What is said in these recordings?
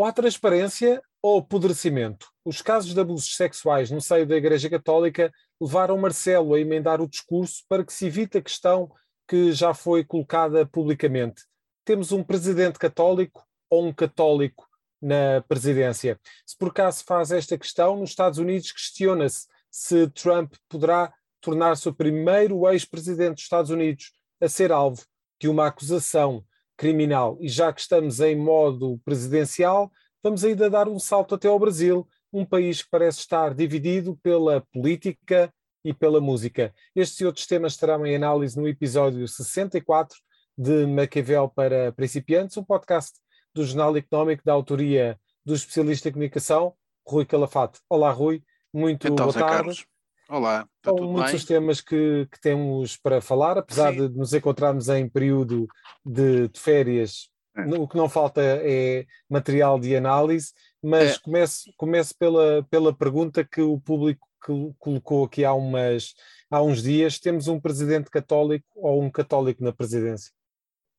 Ou há transparência ou apodrecimento. Os casos de abusos sexuais no seio da Igreja Católica levaram Marcelo a emendar o discurso para que se evite a questão que já foi colocada publicamente. Temos um presidente católico ou um católico na presidência? Se por acaso faz esta questão, nos Estados Unidos questiona-se se Trump poderá tornar-se o primeiro ex-presidente dos Estados Unidos a ser alvo de uma acusação criminal. E já que estamos em modo presidencial, vamos ainda dar um salto até ao Brasil, um país que parece estar dividido pela política e pela música. Estes e outros temas estarão em análise no episódio 64 de Maquiavel para Principiantes, um podcast do Jornal Económico da autoria do especialista em comunicação, Rui Calafate. Olá, Rui. Muito então, boa tarde. Carlos. Olá, está São muitos os temas que, que, temos para falar, apesar Sim. de nos encontrarmos em período de, de férias, é. o que não falta é material de análise, mas é. comece, comece pela, pela pergunta que o público que colocou aqui há, umas, há uns dias: temos um presidente católico ou um católico na presidência?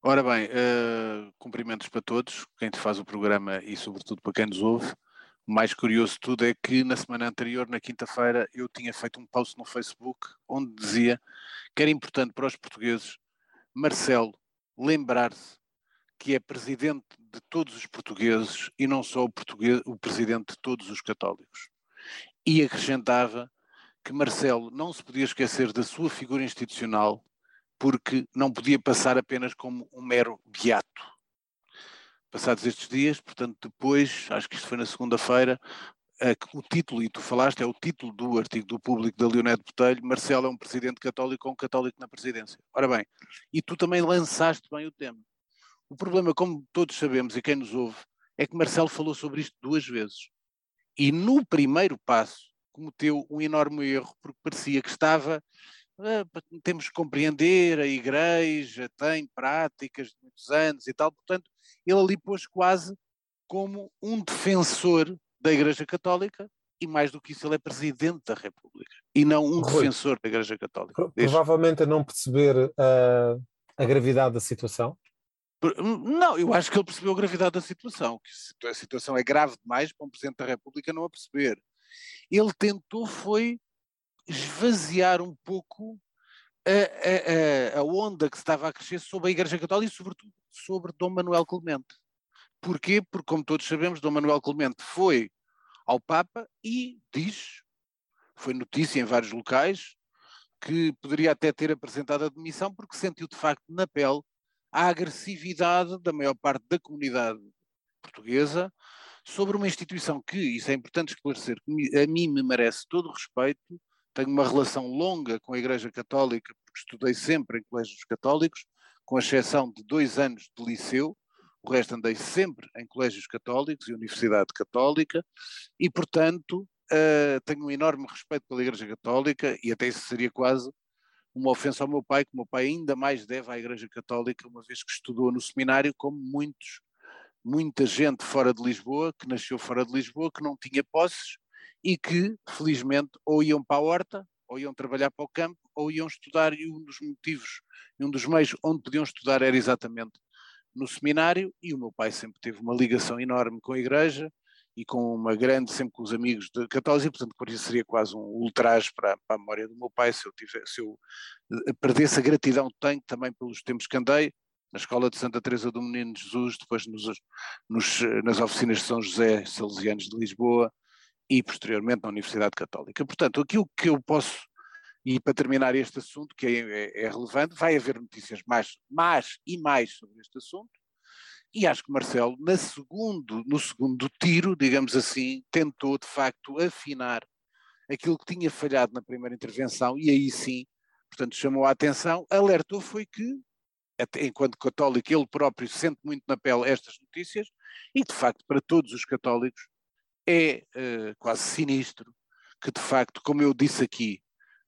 Ora bem, uh, cumprimentos para todos, quem te faz o programa e sobretudo para quem nos ouve. O mais curioso de tudo é que na semana anterior, na quinta-feira, eu tinha feito um post no Facebook onde dizia que era importante para os portugueses Marcelo lembrar-se que é presidente de todos os portugueses e não só o, português, o presidente de todos os católicos. E acrescentava que Marcelo não se podia esquecer da sua figura institucional porque não podia passar apenas como um mero beato passados estes dias, portanto, depois, acho que isto foi na segunda-feira, o título, e tu falaste, é o título do artigo do público da Leonete Botelho, Marcelo é um presidente católico ou um católico na presidência. Ora bem, e tu também lançaste bem o tema. O problema, como todos sabemos e quem nos ouve, é que Marcelo falou sobre isto duas vezes. E no primeiro passo cometeu um enorme erro, porque parecia que estava temos que compreender, a igreja tem práticas de muitos anos e tal, portanto, ele ali pôs quase como um defensor da Igreja Católica e mais do que isso, ele é presidente da República e não um Rui, defensor da Igreja Católica. Provavelmente a não perceber uh, a gravidade da situação. Hum, não, eu acho que ele percebeu a gravidade da situação, que a situação é grave demais para um Presidente da República não a perceber. Ele tentou foi esvaziar um pouco a, a, a, onda que estava a crescer sobre a Igreja Católica e, sobretudo, sobre Dom Manuel Clemente. Porquê? Porque, como todos sabemos, Dom Manuel Clemente foi ao Papa e diz, foi notícia em vários locais, que poderia até ter apresentado a demissão porque sentiu de facto na pele a agressividade da maior parte da comunidade portuguesa sobre uma instituição que, isso é importante esclarecer, que a mim me merece todo o respeito, tenho uma relação longa com a Igreja Católica, porque estudei sempre em colégios católicos, com exceção de dois anos de liceu, o resto andei sempre em colégios católicos e Universidade Católica, e portanto uh, tenho um enorme respeito pela Igreja Católica, e até isso seria quase uma ofensa ao meu pai, que o meu pai ainda mais deve à Igreja Católica, uma vez que estudou no seminário, como muitos, muita gente fora de Lisboa, que nasceu fora de Lisboa, que não tinha posses, e que, felizmente, ou iam para a horta, ou iam trabalhar para o campo, ou iam estudar, e um dos motivos, um dos meios onde podiam estudar era exatamente no seminário, e o meu pai sempre teve uma ligação enorme com a igreja, e com uma grande, sempre com os amigos de católicos, e portanto por isso seria quase um ultraje para, para, a memória do meu pai se eu, tivesse, se eu eh, perdesse a gratidão que tenho também pelos tempos que andei, na escola de Santa Teresa do Menino Jesus, depois nos, nos, nas oficinas de São José Salesianos de Lisboa, e posteriormente na Universidade Católica. Portanto, aquilo que eu posso, e para terminar este assunto, que é, é, é relevante, vai haver notícias mais, mais e mais sobre este assunto, e acho que Marcelo, na segundo, no segundo tiro, digamos assim, tentou de facto afinar aquilo que tinha falhado na primeira intervenção, e aí sim, portanto, chamou a atenção, alertou foi que, até, enquanto católico, ele próprio sente muito na pele estas notícias, e de facto, para todos os católicos, é uh, quase sinistro que, de facto, como eu disse aqui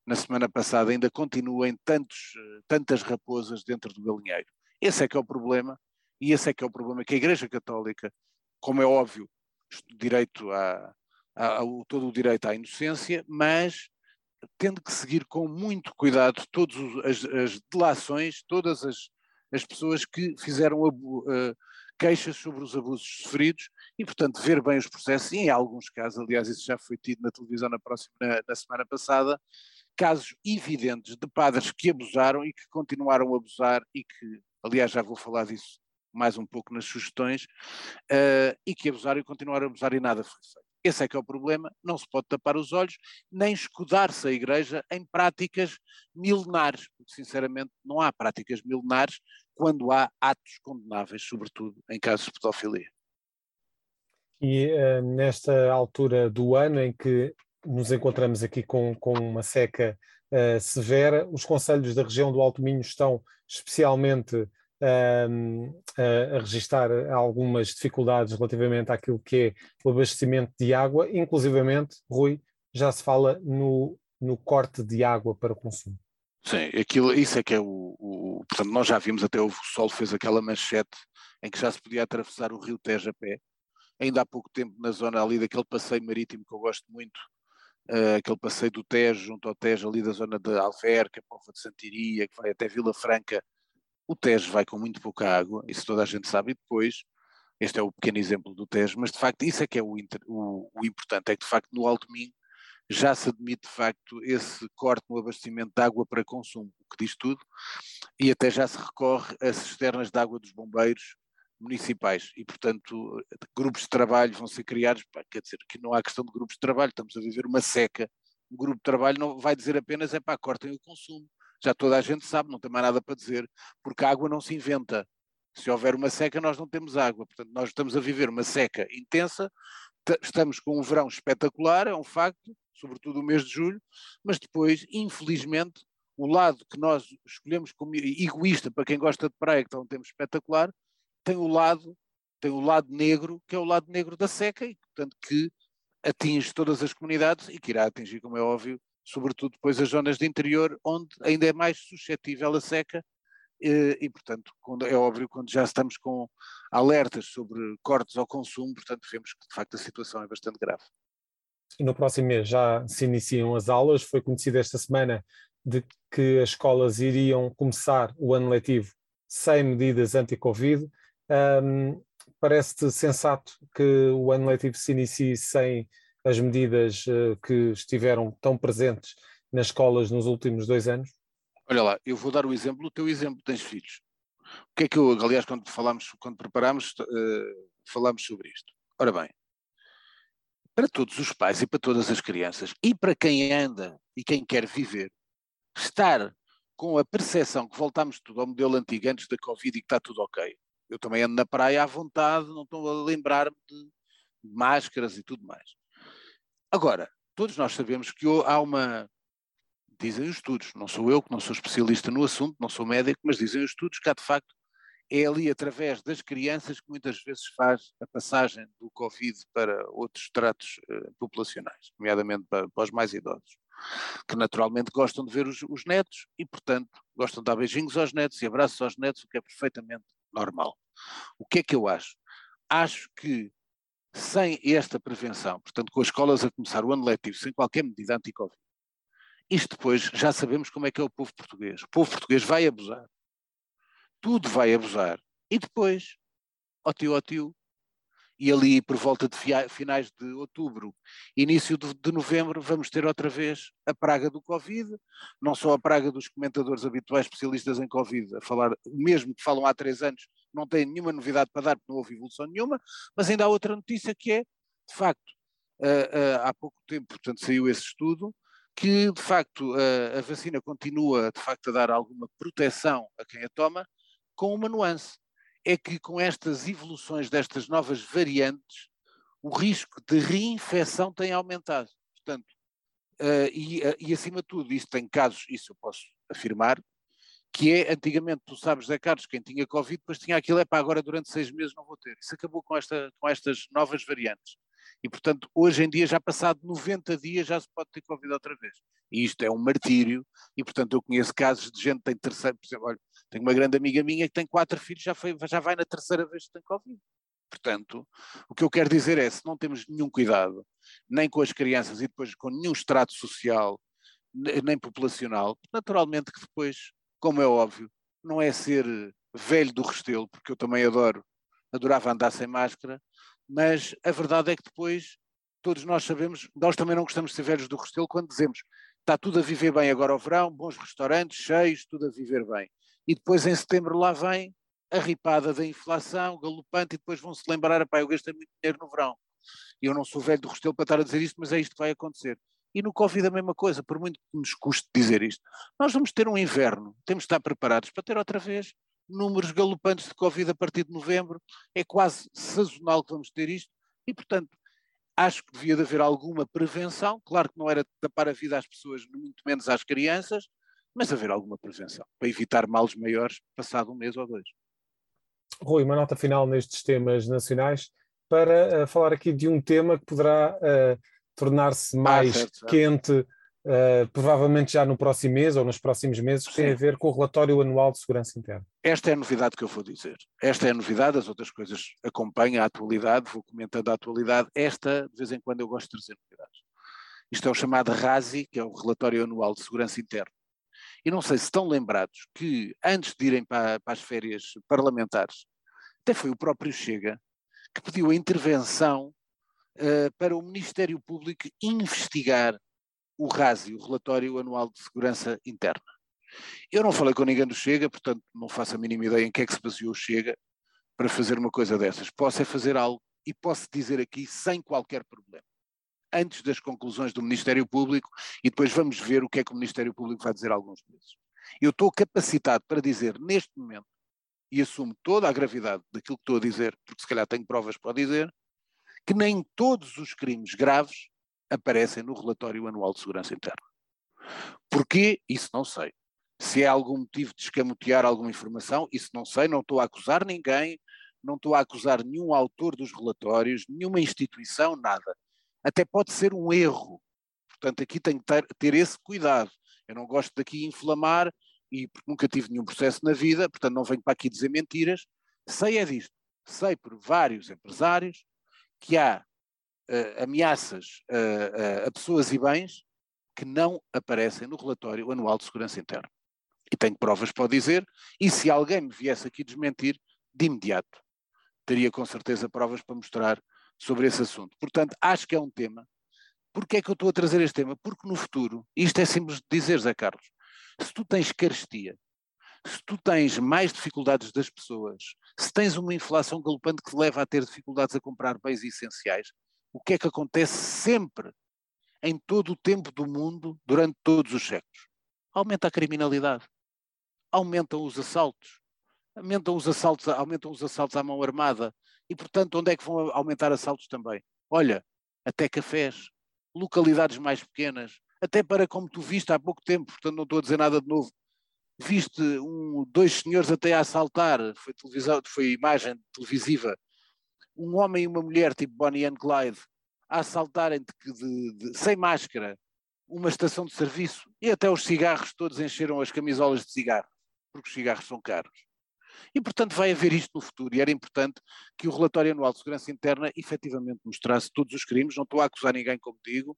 na semana passada, ainda continuem tantos, uh, tantas raposas dentro do galinheiro. Esse é que é o problema, e esse é que é o problema que a Igreja Católica, como é óbvio, direito a, a, a, todo o direito à inocência, mas tendo que seguir com muito cuidado todas as, as delações, todas as, as pessoas que fizeram, uh, queixas sobre os abusos sofridos e, portanto, ver bem os processos, e em alguns casos, aliás, isso já foi tido na televisão na, próxima, na, na semana passada, casos evidentes de padres que abusaram e que continuaram a abusar e que, aliás, já vou falar disso mais um pouco nas sugestões, uh, e que abusaram e continuaram a abusar e nada foi feito. Esse é que é o problema, não se pode tapar os olhos, nem escudar-se a Igreja em práticas milenares, porque sinceramente não há práticas milenares quando há atos condenáveis, sobretudo em casos de pedofilia. E uh, nesta altura do ano em que nos encontramos aqui com, com uma seca uh, severa, os conselhos da região do Alto Minho estão especialmente a, a registrar algumas dificuldades relativamente àquilo que é o abastecimento de água, inclusivamente, Rui, já se fala no, no corte de água para consumo. Sim, aquilo, isso é que é o, o, Portanto, nós já vimos até o Sol fez aquela manchete em que já se podia atravessar o rio Tejo a pé. Ainda há pouco tempo, na zona ali daquele passeio marítimo que eu gosto muito, uh, aquele passeio do Tejo, junto ao Tejo, ali da zona de Alverca, Pova de Santiria, que vai até Vila Franca, o Tejo vai com muito pouca água, isso toda a gente sabe, e depois, este é o pequeno exemplo do Tejo, mas de facto isso é que é o, o, o importante, é que de facto no Alto Minho já se admite de facto esse corte no abastecimento de água para consumo, o que diz tudo, e até já se recorre a cisternas de água dos bombeiros municipais. E, portanto, grupos de trabalho vão ser criados, pá, quer dizer, que não há questão de grupos de trabalho, estamos a viver uma seca, um grupo de trabalho não vai dizer apenas é para cortem o consumo, já toda a gente sabe, não tem mais nada para dizer, porque a água não se inventa. Se houver uma seca, nós não temos água. Portanto, nós estamos a viver uma seca intensa, estamos com um verão espetacular, é um facto, sobretudo o mês de julho, mas depois, infelizmente, o lado que nós escolhemos como egoísta para quem gosta de praia, que está um tempo espetacular, tem o lado, tem o lado negro, que é o lado negro da seca, e portanto que atinge todas as comunidades e que irá atingir, como é óbvio, sobretudo depois as zonas de interior, onde ainda é mais suscetível à seca, e, e, portanto, quando, é óbvio, quando já estamos com alertas sobre cortes ao consumo, portanto, vemos que de facto a situação é bastante grave. No próximo mês já se iniciam as aulas, foi conhecido esta semana de que as escolas iriam começar o ano letivo sem medidas anti-Covid. Um, Parece-te sensato que o ano letivo se inicie sem as medidas uh, que estiveram tão presentes nas escolas nos últimos dois anos? Olha lá, eu vou dar o exemplo, o teu exemplo, tens filhos. O que é que eu, aliás, quando falámos, quando preparámos, uh, falámos sobre isto. Ora bem, para todos os pais e para todas as crianças, e para quem anda e quem quer viver, estar com a percepção que voltamos tudo ao modelo antigo antes da Covid e que está tudo ok. Eu também ando na praia à vontade, não estou a lembrar-me de máscaras e tudo mais. Agora, todos nós sabemos que há uma. Dizem os estudos, não sou eu que não sou especialista no assunto, não sou médico, mas dizem os estudos que há de facto é ali através das crianças que muitas vezes faz a passagem do Covid para outros tratos uh, populacionais, nomeadamente para, para, os mais idosos, que naturalmente gostam de ver os, os, netos e, portanto, gostam de dar beijinhos aos netos e abraços aos netos, o que é perfeitamente normal. O que é que eu acho? Acho que sem esta prevenção, portanto, com as escolas a começar o ano letivo sem qualquer medida anti-Covid, isto depois já sabemos como é que é o povo português. O povo português vai abusar. Tudo vai abusar. E depois, ó tio, ó tio, e ali por volta de finais de outubro, início de, de, novembro, vamos ter outra vez a praga do Covid, não só a praga dos comentadores habituais especialistas em Covid, a falar o mesmo que falam há três anos, não têm nenhuma novidade para dar, porque não houve evolução nenhuma, mas ainda há outra notícia que é, de facto, uh, uh, há pouco tempo, portanto, saiu esse estudo, que de facto uh, a vacina continua de facto a dar alguma proteção a quem a toma, com uma nuance é que com estas evoluções destas novas variantes, o risco de reinfecção tem aumentado. Portanto, uh, e, uh, e, acima de tudo, isso tem casos, isso eu posso afirmar, que é, antigamente, tu sabes, Zé Carlos, quem tinha Covid, depois tinha aquilo, é para agora durante seis meses não vou ter. Isso acabou com, esta, com estas novas variantes. E, portanto, hoje em dia, já passado 90 dias, já se pode ter Covid outra vez. E isto é um martírio, e, portanto, eu conheço casos de gente que tem terceiro, por exemplo, olha, tenho uma grande amiga minha que tem quatro filhos, já, foi, já vai na terceira vez que tem Covid. Portanto, o que eu quero dizer é, se não temos nenhum cuidado, nem com as crianças e depois com nenhum extrato social, nem populacional, naturalmente que depois, como é óbvio, não é ser velho do Restelo, porque eu também adoro adorava andar sem máscara, mas a verdade é que depois todos nós sabemos, nós também não gostamos de ser velhos do Restelo quando dizemos está tudo a viver bem agora ao verão, bons restaurantes cheios, tudo a viver bem. E depois em setembro lá vem a ripada da inflação galopante e depois vão se lembrar, pá, eu gastei muito dinheiro no verão. E eu não sou velho do Restelo para estar a dizer isto, mas é isto que vai acontecer. E no Covid a mesma coisa, por muito que nos custe dizer isto. Nós vamos ter um inverno, temos de estar preparados para ter outra vez números galopantes de Covid a partir de novembro, é quase sazonal que vamos ter isto, e portanto acho que devia de haver alguma prevenção, claro que não era tapar a vida às pessoas, muito menos às crianças, mas haver alguma prevenção, para evitar males maiores passado um mês ou dois. Rui, uma nota final nestes temas nacionais para uh, falar aqui de um tema que poderá uh, tornar-se ah, mais ah, certo, certo. quente Uh, provavelmente já no próximo mês ou nos próximos meses, que tem a ver com o relatório anual de segurança interna. Esta é a novidade que eu vou dizer. Esta é a novidade, as outras coisas acompanham a atualidade, vou comentando a atualidade. Esta, de vez em quando, eu gosto de trazer novidades. Isto é o chamado RASI, que é o Relatório Anual de Segurança Interna. E não sei se estão lembrados que, antes de irem para, para as férias parlamentares, até foi o próprio Chega que pediu a intervenção uh, para o Ministério Público investigar o RASI, o Relatório Anual de Segurança Interna. Eu não falei com ninguém do Chega, portanto não faço a mínima ideia em que é que se baseou o Chega para fazer uma coisa dessas. Posso é fazer algo e posso dizer aqui sem qualquer problema. Antes das conclusões do Ministério Público e depois vamos ver o que é que o Ministério Público vai dizer alguns meses. Eu estou capacitado para dizer neste momento, e assumo toda a gravidade daquilo que estou a dizer, porque se calhar tenho provas para dizer, que nem todos os crimes graves aparecem no relatório anual de segurança interna. Porquê? Isso não sei. Se há algum motivo de escamotear alguma informação, isso não sei, não estou a acusar ninguém, não estou a acusar nenhum autor dos relatórios, nenhuma instituição, nada. Até pode ser um erro. Portanto, aqui tenho que ter, ter esse cuidado. Eu não gosto daqui inflamar e nunca tive nenhum processo na vida, portanto não venho para aqui dizer mentiras. Sei é disto. Sei por vários empresários que há uh, ameaças uh, a pessoas e bens que não aparecem no relatório anual de segurança interna. E tenho provas para dizer, e se alguém me viesse aqui desmentir, de imediato, teria com certeza provas para mostrar sobre esse assunto. Portanto, acho que é um tema. Porquê é que eu estou a trazer este tema? Porque no futuro, isto é simples de dizer, Zé Carlos, se tu tens carestia, se tu tens mais dificuldades das pessoas, se tens uma inflação galopante que te leva a ter dificuldades a comprar bens essenciais, o que é que acontece sempre, em todo o tempo do mundo, durante todos os séculos? Aumenta a criminalidade, aumentam os assaltos, aumentam os assaltos, aumentam os assaltos à mão armada. E, portanto, onde é que vão aumentar assaltos também? Olha, até cafés, localidades mais pequenas, até para como tu viste há pouco tempo, portanto não estou a dizer nada de novo, viste um, dois senhores até a assaltar, foi, televisão, foi imagem televisiva um homem e uma mulher, tipo Bonnie and Clyde, a assaltarem de, de, de, sem máscara uma estação de serviço e até os cigarros todos encheram as camisolas de cigarro, porque os cigarros são caros. E, portanto, vai haver isto no futuro, e era importante que o relatório anual de segurança interna efetivamente mostrasse todos os crimes. Não estou a acusar ninguém, como digo.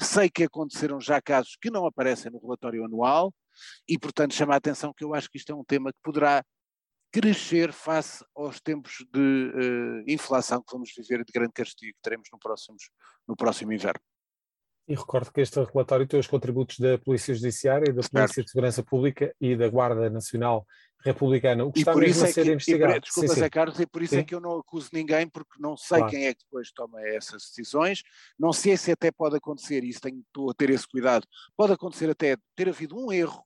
Sei que aconteceram já casos que não aparecem no relatório anual, e, portanto, chama a atenção que eu acho que isto é um tema que poderá crescer face aos tempos de uh, inflação que vamos viver de grande castigo que teremos no, próximos, no próximo inverno. E recordo que este relatório tem os contributos da Polícia Judiciária, da Polícia certo. de Segurança Pública e da Guarda Nacional Republicana, o que e está mesmo a é ser que, investigado. E, desculpa, sim, Zé Carlos, e por isso é sim. é que eu não acuso ninguém, porque não sei claro. quem é que depois toma essas decisões, não sei se até pode acontecer, e isso tenho, estou a ter esse cuidado, pode acontecer até ter havido um erro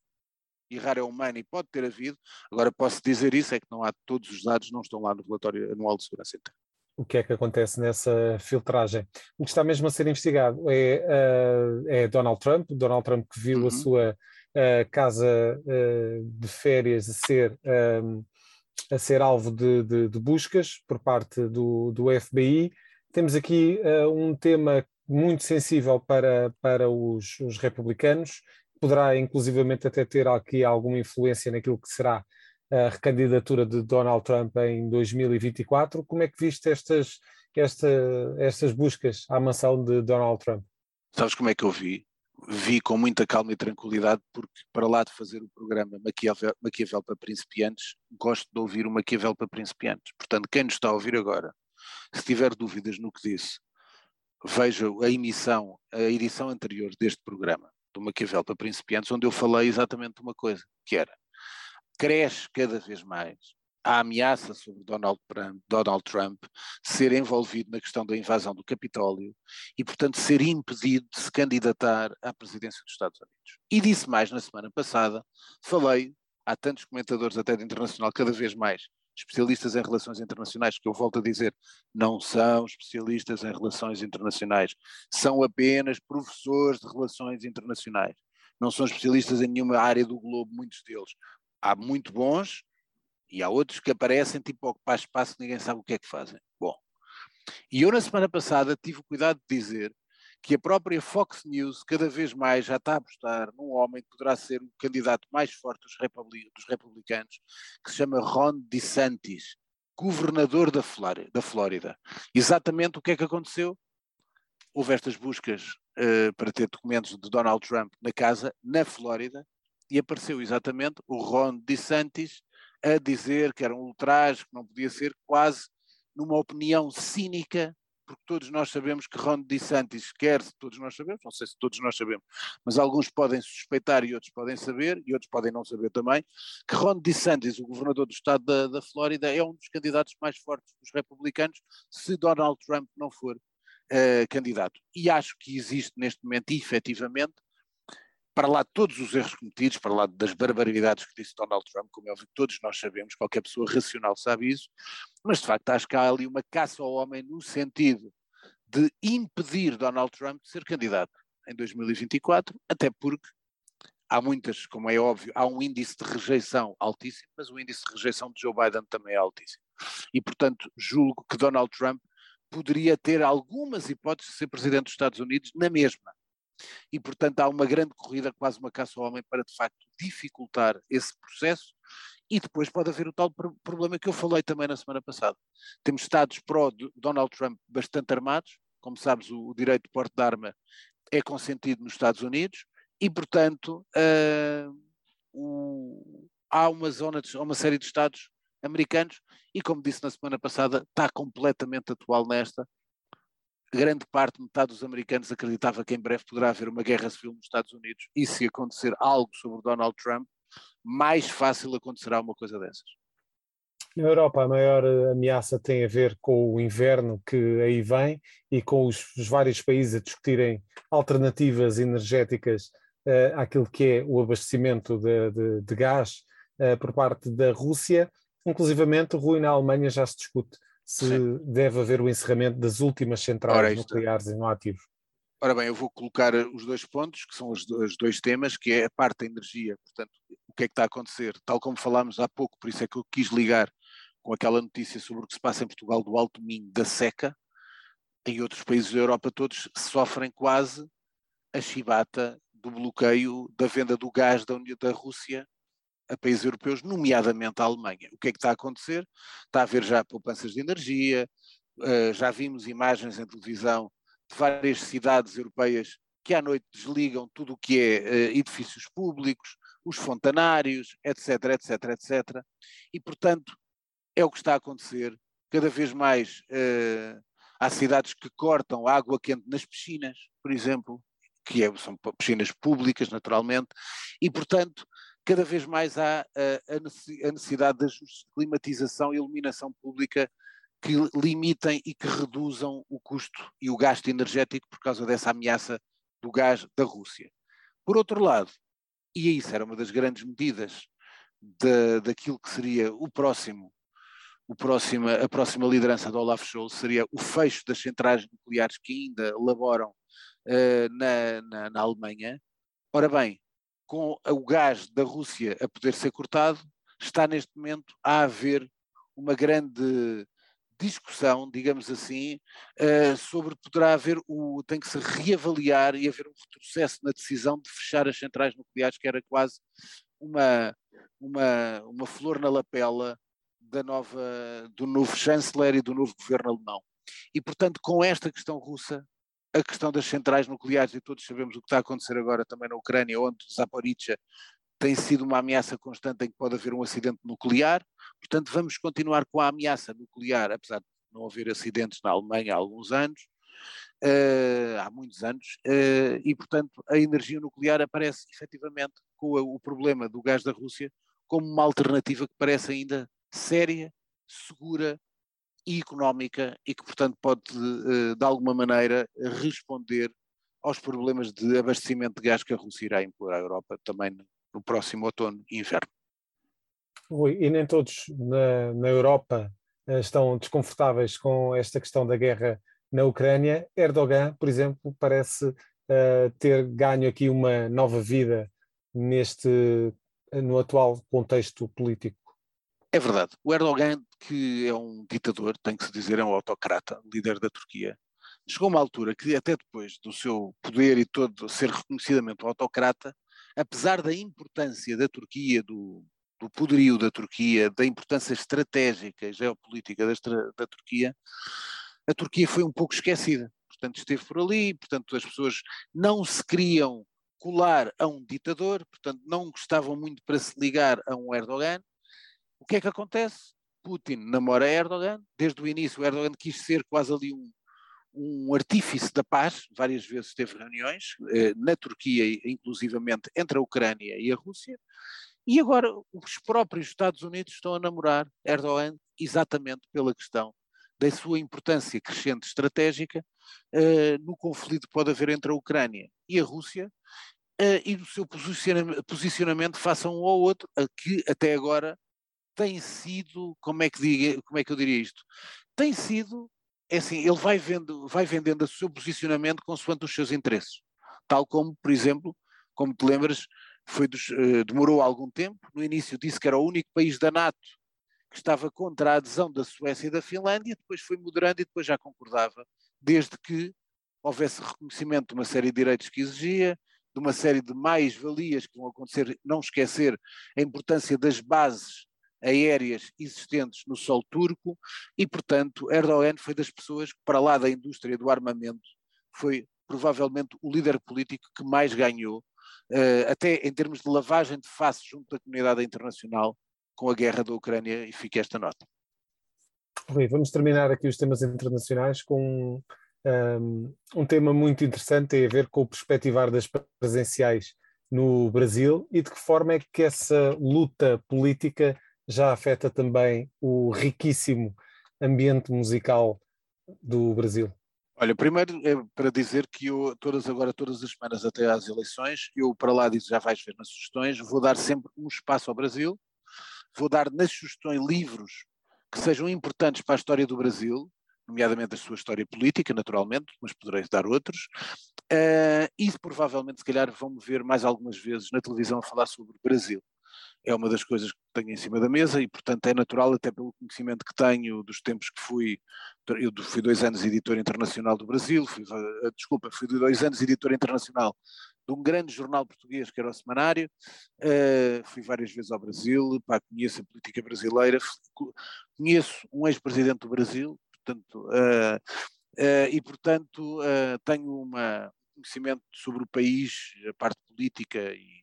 errar é humano e pode ter havido. Agora posso dizer isso, é que não há todos os dados, não estão lá no relatório anual de segurança interna. O que é que acontece nessa filtragem? O que está mesmo a ser investigado é, uh, é Donald Trump, Donald Trump que viu uhum. a sua uh, casa uh, de férias a ser, a ser alvo de, de, de, buscas por parte do, do FBI. Temos aqui um tema muito sensível para, para os, os republicanos, poderá inclusivamente até ter aqui alguma influência naquilo que será a recandidatura de Donald Trump em 2024. Como é que viste estas, esta, estas buscas à mansão de Donald Trump? Sabes como é que eu vi? vi com muita calma e tranquilidade, porque para lá de fazer o programa Maquiavel, Maquiavel para principiantes, gosto de ouvir o Maquiavel para principiantes. Portanto, quem nos está a ouvir agora, se tiver dúvidas no que disse, veja a emissão, a edição anterior deste programa, do Maquiavel para principiantes, onde eu falei exatamente uma coisa, que era, cresce cada vez mais a ameaça sobre Donald Trump, Donald Trump ser envolvido na questão da invasão do Capitólio e, portanto, ser impedido de se candidatar à presidência dos Estados Unidos. E disse mais na semana passada, falei, há tantos comentadores até de internacional, cada vez mais especialistas em relações internacionais, que eu volto a dizer, não são especialistas em relações internacionais, são apenas professores de relações internacionais. Não são especialistas em nenhuma área do globo, muitos deles. Há muito bons, e há outros que aparecem tipo ocupar espaço ninguém sabe o que é que fazem. Bom, e eu na semana passada tive o cuidado de dizer que a própria Fox News cada vez mais já está a apostar num homem que poderá ser o candidato mais forte dos, dos republicanos, que se chama Ron DeSantis, governador da Flórida, da Flórida. Exatamente o que é que aconteceu? Houve estas buscas uh, para ter documentos de Donald Trump na casa, na Flórida, e apareceu exatamente o Ron DeSantis, a dizer que era um ultraje, que não podia ser, quase numa opinião cínica, porque todos nós sabemos que Ron DeSantis quer, todos nós sabemos, não sei se todos nós sabemos, mas alguns podem suspeitar e outros podem saber, e outros podem não saber também, que Ron DeSantis, o governador do estado da, da Flórida, é um dos candidatos mais fortes dos republicanos, se Donald Trump não for uh, candidato. E acho que existe neste momento, efetivamente, para lá de todos os erros cometidos, para lá das barbaridades que disse Donald Trump, como é óbvio que todos nós sabemos, qualquer pessoa racional sabe isso, mas de facto acho que há ali uma caça ao homem no sentido de impedir Donald Trump de ser candidato em 2024, até porque há muitas, como é óbvio, há um índice de rejeição altíssimo, mas o índice de rejeição de Joe Biden também é altíssimo. E portanto julgo que Donald Trump poderia ter algumas hipóteses de ser presidente dos Estados Unidos na mesma e, portanto, há uma grande corrida, quase uma caça ao homem, para de facto dificultar esse processo. E depois pode haver o tal problema que eu falei também na semana passada. Temos Estados pró-Donald Trump bastante armados, como sabes, o, direito de porte de arma é consentido nos Estados Unidos, e, portanto, uh, o, há uma zona, de, uma série de Estados americanos, e como disse na semana passada, está completamente atual nesta, grande parte, metade dos americanos acreditava que em breve poderá haver uma guerra civil nos Estados Unidos e se acontecer algo sobre Donald Trump, mais fácil acontecerá uma coisa dessas. Na Europa, a maior ameaça tem a ver com o inverno que aí vem e com os, os vários países a discutirem alternativas energéticas uh, àquilo que é o abastecimento de, de, de gás uh, por parte da Rússia. Inclusivamente, Rui, na Alemanha já se discute se Sim. deve haver o encerramento das últimas centrais nucleares no ativo. Ora bem, eu vou colocar os dois pontos, que são os dois temas, que é a parte da energia, portanto, o que é que está a acontecer, tal como falámos há pouco, por isso é que eu quis ligar com aquela notícia sobre o que se passa em Portugal do alto minho da seca, em outros países da Europa todos sofrem quase a chibata do bloqueio da venda do gás da, União, da Rússia a países europeus, nomeadamente a Alemanha. O que é que está a acontecer? Está a haver já poupanças de energia, uh, já vimos imagens em televisão de várias cidades europeias que à noite desligam tudo o que é uh, edifícios públicos, os fontanários, etc, etc, etc. E, portanto, é o que está a acontecer. Cada vez mais uh, há cidades que cortam água quente nas piscinas, por exemplo, que é, são piscinas públicas, naturalmente, e, portanto, cada vez mais há a necessidade de climatização e iluminação pública que limitem e que reduzam o custo e o gasto energético por causa dessa ameaça do gás da Rússia. Por outro lado, e isso era uma das grandes medidas de, daquilo que seria o próximo, o próximo, a próxima liderança do Olaf Scholz seria o fecho das centrais nucleares que ainda laboram uh, na, na, na Alemanha. Ora bem, com o gás da Rússia a poder ser cortado, está neste momento a haver uma grande discussão, digamos assim, uh, sobre poderá haver o tem que se reavaliar e haver um retrocesso na decisão de fechar as centrais nucleares, que era quase uma uma uma flor na lapela da nova do novo chanceler e do novo governo alemão. E portanto, com esta questão russa, a questão das centrais nucleares, e todos sabemos o que está a acontecer agora também na Ucrânia, onde Zaporizhia tem sido uma ameaça constante em que pode haver um acidente nuclear. Portanto, vamos continuar com a ameaça nuclear, apesar de não haver acidentes na Alemanha há alguns anos, uh, há muitos anos, uh, e, portanto, a energia nuclear aparece efetivamente com o, o problema do gás da Rússia como uma alternativa que parece ainda séria, segura e económica e que, portanto, pode, uh, de alguma maneira, responder aos problemas de abastecimento de gás que a Rússia irá impor à Europa também no próximo outono e inverno. Rui, e nem todos na, na Europa estão desconfortáveis com esta questão da guerra na Ucrânia. Erdogan, por exemplo, parece uh, ter ganho aqui uma nova vida neste no atual contexto político. É verdade. O Erdogan, que é um ditador, tem que se dizer, é um autocrata, líder da Turquia, chegou uma altura que, até depois do seu poder e todo ser reconhecidamente autocrata, apesar da importância da Turquia, do, do poderio da Turquia, da importância estratégica e geopolítica da, da Turquia, a Turquia foi um pouco esquecida. Portanto, esteve por ali, portanto, as pessoas não se queriam colar a um ditador, portanto, não gostavam muito para se ligar a um Erdogan. O que é que acontece? Putin namora Erdogan, desde o início Erdogan quis ser quase ali um, um artífice da paz, várias vezes teve reuniões, eh, na Turquia, inclusivamente entre a Ucrânia e a Rússia, e agora os próprios Estados Unidos estão a namorar Erdogan exatamente pela questão da sua importância crescente estratégica uh, no conflito que pode haver entre a Ucrânia e a Rússia uh, e do seu posicionamento, face a um ou outro, que até agora tem sido, como é que, diga, como é que eu diria isto? Tem sido, é assim, ele vai, vendo, vai vendendo o seu posicionamento consoante os seus interesses. Tal como, por exemplo, como te lembras, foi dos, uh, demorou algum tempo, no início disse que era o único país da NATO que estava contra a adesão da Suécia e da Finlândia, depois foi moderando e depois já concordava, desde que houvesse reconhecimento de uma série de direitos que exigia, de uma série de mais-valias que vão acontecer, não esquecer a importância das bases aéreas existentes no solo turco e, portanto, Erdogan foi das pessoas que, para lá da indústria do armamento, foi provavelmente o líder político que mais ganhou, uh, até em termos de lavagem de face junto da comunidade internacional, com a guerra da Ucrânia e fica esta nota. Rui, vamos terminar aqui os temas internacionais com um, um tema muito interessante, tem a ver com o perspectivar das presenciais no Brasil e de que forma é que essa luta política já afeta também o riquíssimo ambiente musical do Brasil? Olha, primeiro é para dizer que eu, todas agora, todas as semanas até às eleições, eu para lá disso já vais ver nas sugestões, vou dar sempre um espaço ao Brasil, vou dar nas sugestões livros que sejam importantes para a história do Brasil, nomeadamente a sua história política, naturalmente, mas poderei dar outros, uh, e provavelmente, se calhar, vão-me ver mais algumas vezes na televisão a falar sobre o Brasil. É uma das coisas que tenho em cima da mesa e, portanto, é natural, até pelo conhecimento que tenho dos tempos que fui. Eu fui dois anos editor internacional do Brasil, fui, uh, desculpa, fui dois anos editor internacional de um grande jornal português que era o Semanário. Uh, fui várias vezes ao Brasil, pá, conheço a política brasileira, conheço um ex-presidente do Brasil, portanto, uh, uh, e portanto tenho uma, um conhecimento sobre o país, a parte política e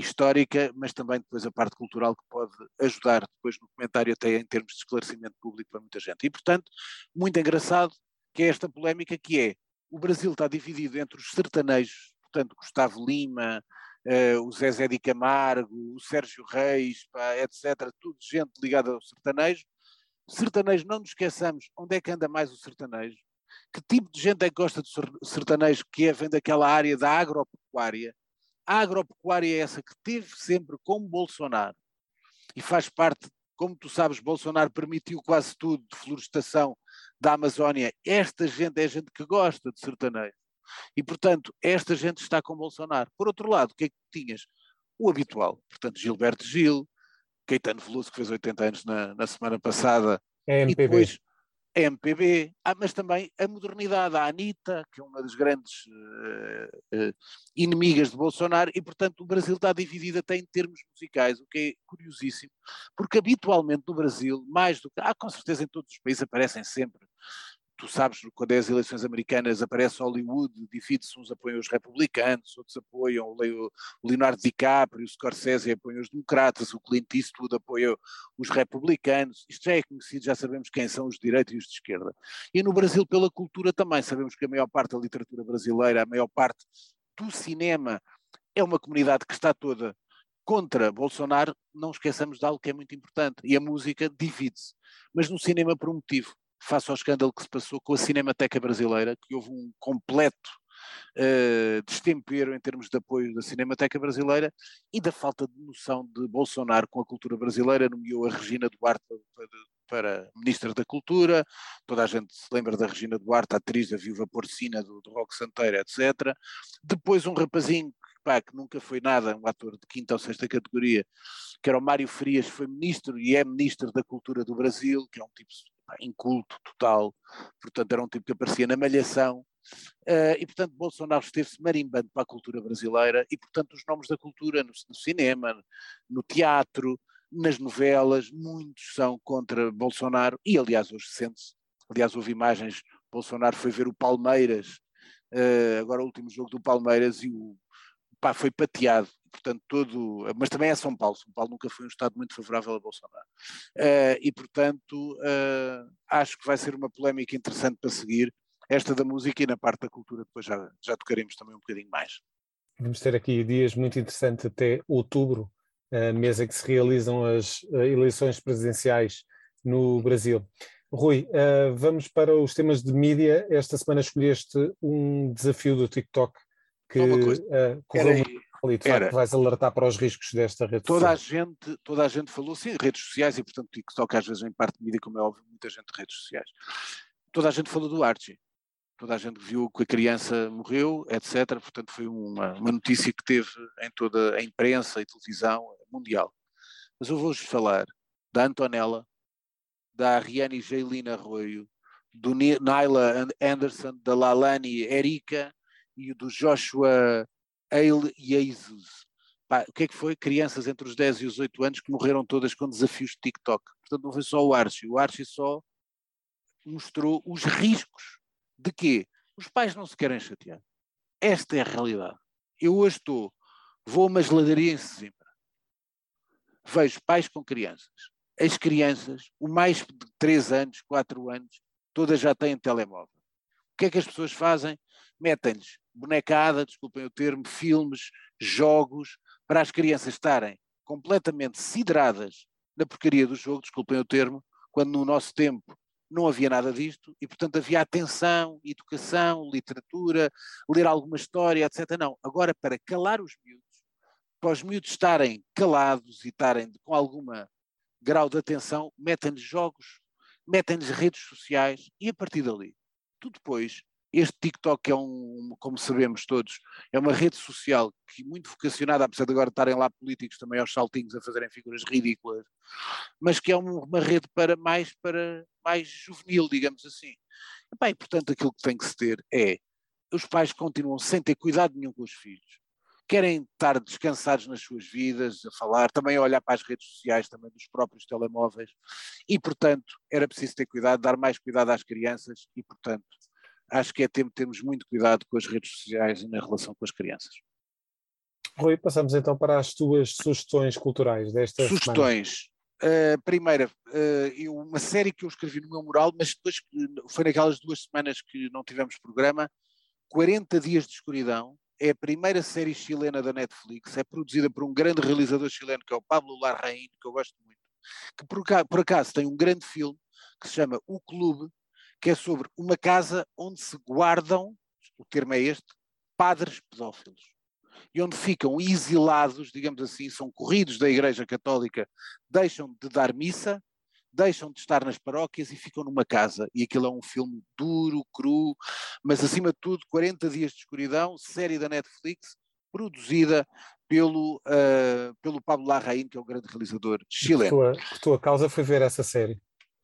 histórica, mas também depois a parte cultural que pode ajudar depois no comentário até em termos de esclarecimento público para muita gente. E portanto, muito engraçado que é esta polémica que é o Brasil está dividido entre os sertanejos portanto, Gustavo Lima, uh, o Zezé de Camargo, o Sérgio Reis, pá, etc., tudo gente ligada ao sertanejo. Sertanejo, não nos esqueçamos onde é que anda mais o sertanejo, que tipo de gente é que gosta de sertanejo, que é, vem daquela área da agropecuária. A agropecuária é essa que teve sempre como Bolsonaro e faz parte, como tu sabes, Bolsonaro permitiu quase tudo de florestação da Amazónia. Esta gente é gente que gosta de sertanejo. E, portanto, esta gente está com Bolsonaro. Por outro lado, o que é que tinhas? O habitual. Portanto, Gilberto Gil, Caetano Veloso, que fez 80 anos na, na semana passada. É. E depois, a MPB, ah, mas também a modernidade, a Anitta, que é uma das grandes uh, uh, inimigas de Bolsonaro, e portanto o Brasil está dividido até em termos musicais, o que é curiosíssimo, porque habitualmente no Brasil, mais do que, ah, com certeza em todos os países aparecem sempre tu sabes, quando é as eleições americanas, aparece Hollywood, divide-se, uns apoiam os republicanos, outros apoiam o Leonardo DiCaprio, o Scorsese apoiam os democratas, o Clint Eastwood apoia os republicanos, isto já é conhecido, já sabemos quem são os de direita e os de esquerda. E no Brasil, pela cultura também, sabemos que a maior parte da literatura brasileira, a maior parte do cinema, é uma comunidade que está toda contra Bolsonaro, não esqueçamos de algo que é muito importante, e a música divide-se, mas no cinema por um motivo, face ao escândalo que se passou com a Cinemateca Brasileira, que houve um completo uh, destempero em termos de apoio da Cinemateca Brasileira e da falta de noção de Bolsonaro com a cultura brasileira, nomeou a Regina Duarte para, para Ministra da Cultura, toda a gente se lembra da Regina Duarte, atriz da viúva porcina do, do Rock Santeira, etc. Depois um rapazinho que nunca foi nada, um ator de quinta ou sexta categoria, que era o Mário Frias, foi ministro e é ministro da Cultura do Brasil, que é um tipo inculto total, portanto era um tipo que aparecia na malhação, uh, e portanto Bolsonaro esteve-se marimbando para a cultura brasileira, e portanto os nomes da cultura no, no cinema, no teatro, nas novelas, muitos são contra Bolsonaro, e aliás hoje sente-se, aliás houve imagens, Bolsonaro foi ver o Palmeiras, uh, agora o último jogo do Palmeiras, e o pá, foi pateado, portanto, todo. Mas também é São Paulo. São Paulo nunca foi um Estado muito favorável a Bolsonaro. Uh, e, portanto, uh, acho que vai ser uma polémica interessante para seguir. Esta da música e na parte da cultura, depois já, já tocaremos também um bocadinho mais. Vamos ter aqui dias muito interessantes até outubro, a em que se realizam as eh, eleições presidenciais no Brasil. Rui, uh, vamos para os temas de mídia. Esta semana escolheste um desafio do TikTok que uh, correu era, mal e de facto vais alertar para os riscos desta rede toda social. A gente, toda a gente falou, sim, redes sociais e portanto TikTok às vezes em parte de mídia, como é óbvio, muita gente de redes sociais. Toda a gente falou do Archie. Toda a gente viu que a criança morreu, etc. Portanto, foi uma, uma notícia que teve em toda a imprensa e televisão mundial. Mas eu vou-vos falar da Antonella, da Ariane Jailina Arroio, do Naila Anderson, da Lalani Erika e o do Joshua Eile Jesus. Pá, o que é que foi? Crianças entre os 10 e os 8 anos que morreram todas com desafios de TikTok. Portanto, não foi só o Archie. O Archie só mostrou os riscos de quê? Os pais não se querem chatear. Esta é a realidade. Eu hoje estou, vou a uma geladaria em Sesimbra, vejo pais com crianças. As crianças, o mais de 3 anos, 4 anos, todas já têm telemóvel. O que é que as pessoas fazem? Metem-lhes bonecada, desculpem o termo, filmes, jogos, para as crianças estarem completamente sidradas na porcaria do jogo, desculpem o termo, quando no nosso tempo não havia nada disto e, portanto, havia atenção, educação, literatura, ler alguma história, etc. Não, agora para calar os miúdos, para os miúdos estarem calados e estarem com alguma grau de atenção, metem-lhes jogos, metem-lhes redes sociais e a partir dali, tu depois este TikTok é um, como sabemos todos, é uma rede social que muito vocacionada, apesar de agora estarem lá políticos também aos saltinhos a fazerem figuras ridículas, mas que é uma rede para mais para mais juvenil, digamos assim. E, bem, portanto, aquilo que tem que se ter é os pais continuam sem ter cuidado nenhum com os filhos. Querem estar descansados nas suas vidas, a falar, também a olhar para as redes sociais, também dos próprios telemóveis, e portanto era preciso ter cuidado, dar mais cuidado às crianças, e portanto acho que é tempo de termos muito cuidado com as redes sociais e na relação com as crianças. Rui, passamos então para as tuas sugestões culturais desta Sugestões. Uh, primeira, uh, uma série que eu escrevi no meu mural, mas depois foi naquelas duas semanas que não tivemos programa, 40 Dias de Escuridão, é a primeira série chilena da Netflix, é produzida por um grande realizador chileno que é o Pablo Larraín, que eu gosto muito, que por acaso, por acaso tem um grande filme que se chama O Clube, que é sobre uma casa onde se guardam, o termo é este, padres pedófilos. E onde ficam exilados, digamos assim, são corridos da Igreja Católica, deixam de dar missa, deixam de estar nas paróquias e ficam numa casa. E aquilo é um filme duro, cru, mas acima de tudo, 40 Dias de Escuridão, série da Netflix, produzida pelo, uh, pelo Pablo Larraín, que é o grande realizador chileno. A tua, a tua causa foi ver essa série.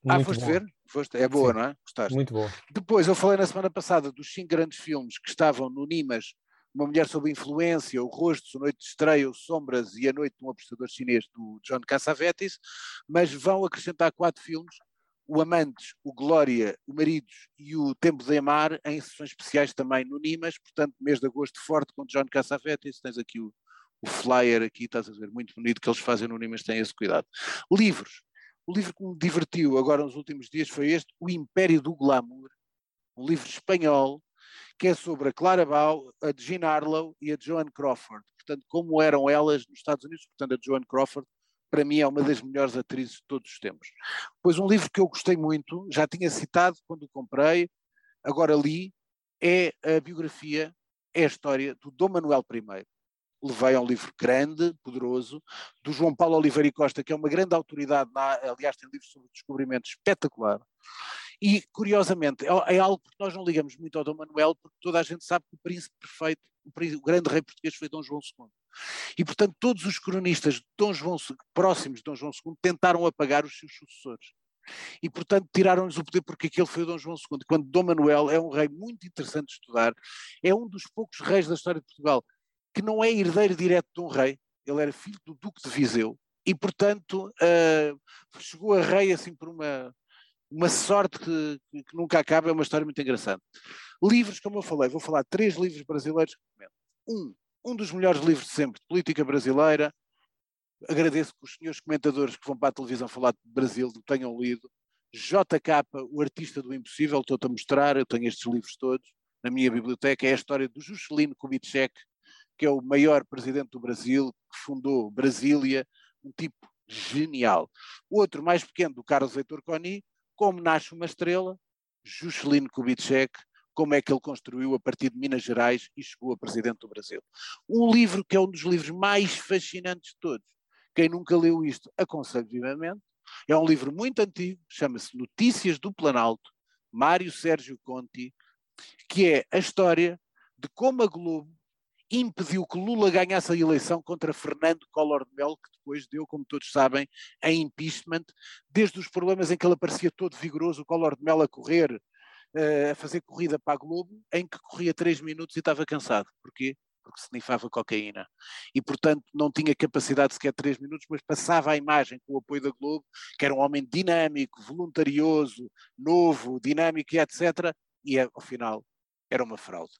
Ah, Muito ah, foste bom. ver? Foste? É boa, Sim, não é? Gostaste? Muito boa. Depois, eu falei na semana passada dos cinco grandes filmes que estavam no Nimas, Uma Mulher Sob Influência, O Rosto, Noite de Estreia, O Sombras e A Noite de um Apostador Chinês, do John Cassavetes, mas vão acrescentar quatro filmes, o Amantes, o Glória, o Maridos e o Tempo de Amar em sessões especiais também no Nimas, portanto, mês de agosto forte com John Cassavetes, tens aqui o, o flyer aqui, estás a ver, muito bonito que eles fazem no Nimas, têm esse cuidado. Livros. O livro que me divertiu agora nos últimos dias foi este, O Império do Glamour, um livro espanhol que é sobre a Clara Bow, a Jean Harlow e a Joan Crawford. Portanto, como eram elas nos Estados Unidos, portanto, a Joan Crawford para mim é uma das melhores atrizes de todos os tempos. Pois um livro que eu gostei muito, já tinha citado quando o comprei, agora li, é a biografia, é a história do Dom Manuel I. Levei a um livro grande, poderoso, do João Paulo Oliveira e Costa, que é uma grande autoridade, na, aliás tem livros sobre descobrimento espetacular. E, curiosamente, é, é algo que nós não ligamos muito ao Dom Manuel, porque toda a gente sabe que o príncipe perfeito, o, príncipe, o grande rei português foi Dom João II. E, portanto, todos os cronistas de Dom João, próximos de Dom João II tentaram apagar os seus sucessores. E, portanto, tiraram-lhes o poder porque aquele foi o Dom João II. Quando Dom Manuel é um rei muito interessante de estudar, é um dos poucos reis da história de Portugal que não é herdeiro direto de um rei, ele era filho do Duque de Viseu, e, portanto, uh, chegou a rei assim por uma, uma sorte que, que, nunca acaba, é uma história muito engraçada. Livros, como eu falei, vou falar três livros brasileiros que recomendo. Um, um dos melhores livros de sempre de política brasileira. Agradeço que os senhores comentadores que vão para a televisão falar de Brasil tenham lido. JK, o artista do impossível, estou-te a mostrar, eu tenho estes livros todos na minha biblioteca, é a história do Juscelino Kubitschek, que é o maior presidente do Brasil, que fundou Brasília, um tipo genial. Outro mais pequeno, do Carlos Heitor Coni, Como Nasce uma Estrela, Juscelino Kubitschek, como é que ele construiu a partir de Minas Gerais e chegou a presidente do Brasil. Um livro que é um dos livros mais fascinantes de todos. Quem nunca leu isto, aconselho vivamente. É um livro muito antigo, chama-se Notícias do Planalto, Mário Sérgio Conti, que é a história de como a Globo impediu que Lula ganhasse a eleição contra Fernando Collor de Mello, que depois deu, como todos sabem, em impeachment, desde os problemas em que ele aparecia todo vigoroso, o Collor de Mello a correr uh, a fazer corrida para a Globo, em que corria 3 minutos e estava cansado. Porquê? Porque se nifava cocaína. E, portanto, não tinha capacidade sequer 3 minutos, mas passava a imagem com o apoio da Globo, que era um homem dinâmico, voluntarioso, novo, dinâmico e etc. E, ao final, era uma fraude.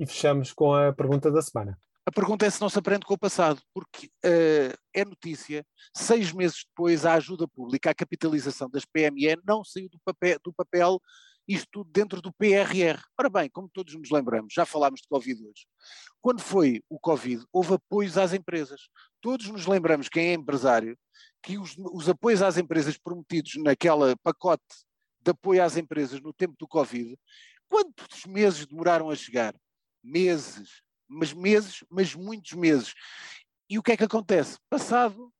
E fechamos com a pergunta da semana. A pergunta é se não se aprende com o passado, porque uh, é notícia, seis meses depois, a ajuda pública, a capitalização das PME não saiu do papel, do papel isto tudo dentro do PRR. Ora bem, como todos nos lembramos, já falámos de Covid hoje. Quando foi o Covid, houve apoios às empresas. Todos nos lembramos, quem é empresário, que os, os apoios às empresas prometidos naquela pacote de apoio às empresas no tempo do Covid, quantos meses demoraram a chegar? Meses, mas meses, mas muitos meses. E o que é que acontece? Passado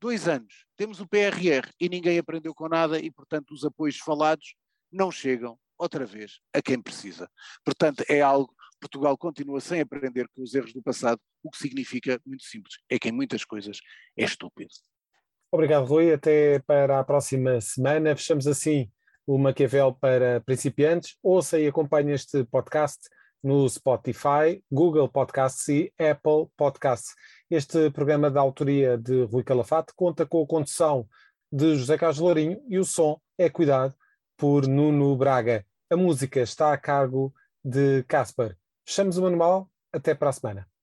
dois anos, temos o PRR e ninguém aprendeu com nada e, portanto, os apoios falados não chegam outra vez a quem precisa. Portanto, é algo, Portugal continua sem aprender com os erros do passado, o que significa, muito simples, é que em muitas coisas é estúpido. Obrigado, Rui. Até para a próxima semana. Fechamos assim o Maquiavel para principiantes. Ouça e acompanhe este podcast no Spotify, Google Podcasts e Apple Podcasts. Este programa da autoria de Rui Calafate conta com a condução de José Carlos Lourinho e o som é cuidado por Nuno Braga. A música está a cargo de Casper. Fechamos o manual. Até para a semana.